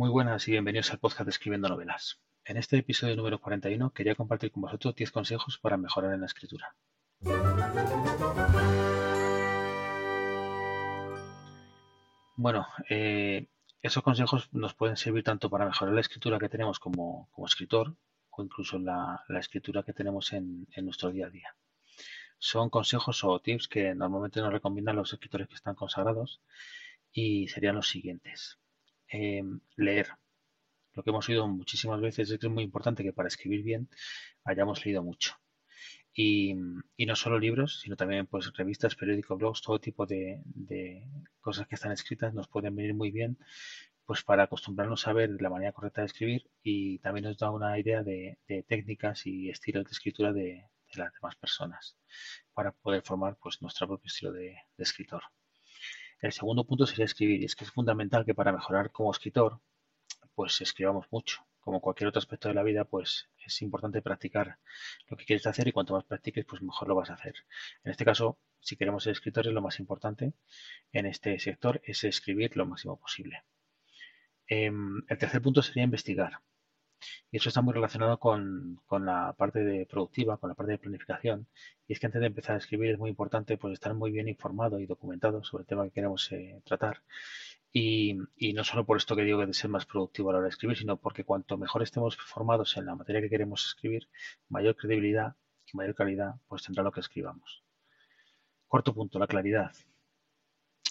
Muy buenas y bienvenidos al podcast de Escribiendo Novelas. En este episodio número 41 quería compartir con vosotros 10 consejos para mejorar en la escritura. Bueno, eh, esos consejos nos pueden servir tanto para mejorar la escritura que tenemos como, escritor o incluso la, escritura que tenemos en, nuestro día a día. Son consejos o tips que normalmente nos recomiendan los escritores que están consagrados y serían los siguientes. Em, leer. Lo que hemos oído muchísimas veces es que es muy importante que para escribir bien hayamos leído mucho. Y, no solo libros, sino también pues revistas, periódicos, blogs, todo tipo de, cosas que están escritas nos pueden venir muy bien pues para acostumbrarnos a ver la manera correcta de escribir y también nos da una idea de, técnicas y estilos de escritura de, las demás personas para poder formar pues nuestro propio estilo de, escritor. El segundo punto sería escribir y es que es fundamental que para mejorar como escritor pues escribamos mucho como cualquier otro aspecto de la vida, pues es importante practicar lo que quieres hacer y cuanto más practiques, pues mejor lo vas a hacer. En este caso, si queremos ser escritores, lo más importante en este sector es escribir lo máximo posible. Em, el tercer punto sería investigar. Y eso está muy relacionado con, la parte de productiva, con la parte de planificación. Y es que antes de empezar a escribir es muy importante pues, estar muy bien informado y documentado sobre el tema que queremos eh, tratar y, no solo por esto que digo que de ser más productivo a la hora de escribir, sino porque cuanto mejor estemos formados en la materia que queremos escribir, mayor credibilidad y mayor calidad pues tendrá lo que escribamos. Cuarto punto, la claridad.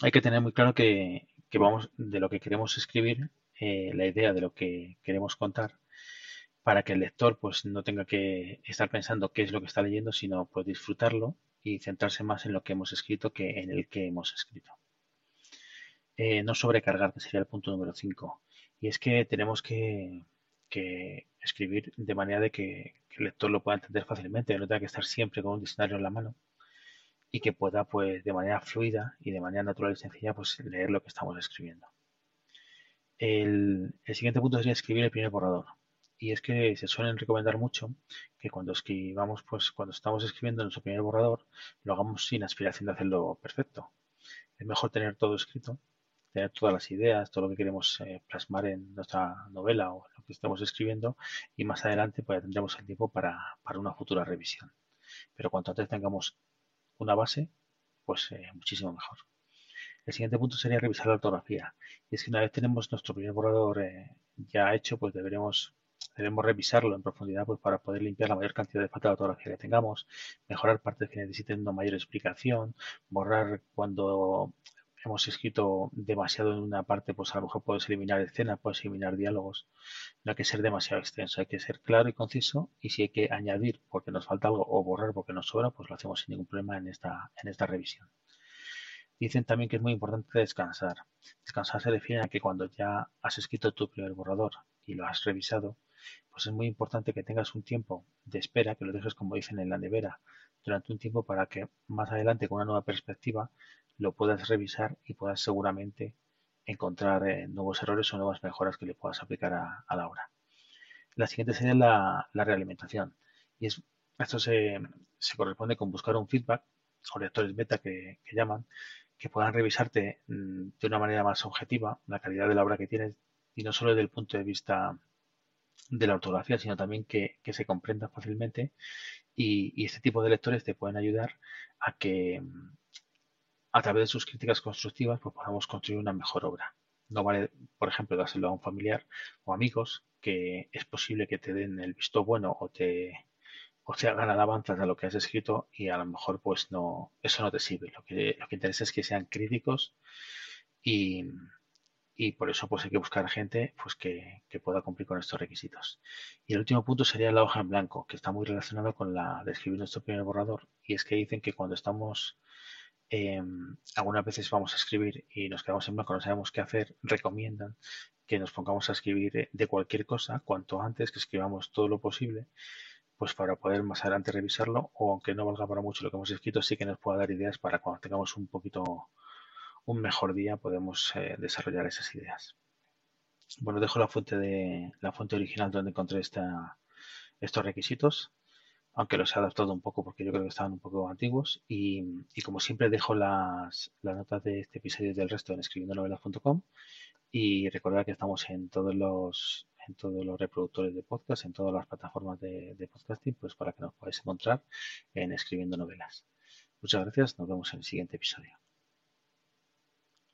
Hay que tener muy claro que, vamos de lo que queremos escribir, eh, la idea de lo que queremos contar, para que el lector pues no tenga que estar pensando qué es lo que está leyendo, sino pues disfrutarlo y centrarse más en lo que hemos escrito que en el que hemos escrito. Eh, no sobrecargar, que sería el punto número 5. Y es que tenemos que, escribir de manera de que, el lector lo pueda entender fácilmente, no tenga que estar siempre con un diccionario en la mano y que pueda, pues, de manera fluida y de manera natural y sencilla, pues, leer lo que estamos escribiendo. El, siguiente punto sería escribir el primer borrador. Y es que se suelen recomendar mucho que cuando escribamos, pues cuando estamos escribiendo nuestro primer borrador, lo hagamos sin aspiración de hacerlo perfecto. Es mejor tener todo escrito tener todas las ideas, todo lo que queremos eh, plasmar en nuestra novela o lo que estamos escribiendo y más adelante pues tendremos el tiempo para, una futura revisión. Pero cuanto antes tengamos una base, pues eh, muchísimo mejor. El siguiente punto sería revisar la ortografía. Y es que una vez tenemos nuestro primer borrador eh, ya hecho, pues deberemos debemos revisarlo en profundidad pues, para poder limpiar la mayor cantidad de falta de ortografía que tengamos, mejorar partes que necesiten una mayor explicación, borrar cuando hemos escrito demasiado en una parte, pues a lo mejor puedes eliminar escenas, puedes eliminar diálogos. No hay que ser demasiado extenso, hay que ser claro y conciso. Y si hay que añadir porque nos falta algo o borrar porque nos sobra, pues lo hacemos sin ningún problema en esta, en esta revisión. Dicen también que es muy importante descansar. Descansar se refiere a que cuando ya has escrito tu primer borrador y lo has revisado, pues es muy importante que tengas un tiempo de espera, que lo dejes como dicen en la nevera, durante un tiempo para que más adelante con una nueva perspectiva lo puedas revisar y puedas seguramente encontrar eh, nuevos errores o nuevas mejoras que le puedas aplicar a, la obra. La siguiente sería la, realimentación. Y es, esto se, corresponde con buscar un feedback o lectores beta que, llaman, que puedan revisarte mm, de una manera más objetiva la calidad de la obra que tienes y no solo desde el punto de vista de la ortografía, sino también que, se comprenda fácilmente y, este tipo de lectores te pueden ayudar a que, a través de sus críticas constructivas pues podamos construir una mejor obra. No vale, por ejemplo, dárselo a un familiar o amigos que es posible que te den el visto bueno o te, o hagan alabanzas a lo que has escrito y a lo mejor pues no, eso no te sirve. Lo que, lo que interesa es que sean críticos y, y por eso pues hay que buscar gente pues que, que, pueda cumplir con estos requisitos. Y el último punto sería la hoja en blanco, que está muy relacionado con la de escribir nuestro primer borrador. Y es que dicen que cuando estamos Em, algunas veces vamos a escribir y nos quedamos en blanco, no sabemos qué hacer, recomiendan que nos pongamos a escribir de cualquier cosa cuanto antes, que escribamos todo lo posible, pues para poder más adelante revisarlo o aunque no valga para mucho lo que hemos escrito, sí que nos pueda dar ideas para cuando tengamos un poquito, un mejor día, podemos eh, desarrollar esas ideas. Bueno, dejo la fuente de la fuente original donde encontré esta, estos requisitos aunque los he adaptado un poco porque yo creo que estaban un poco antiguos. Y, como siempre dejo las, notas de este episodio y del resto en escribiendonovelas.com y recordar que estamos en todos los en todos los reproductores de podcast, en todas las plataformas de, de podcasting, pues para que nos podáis encontrar en escribiendo novelas. Muchas gracias, nos vemos en el siguiente episodio.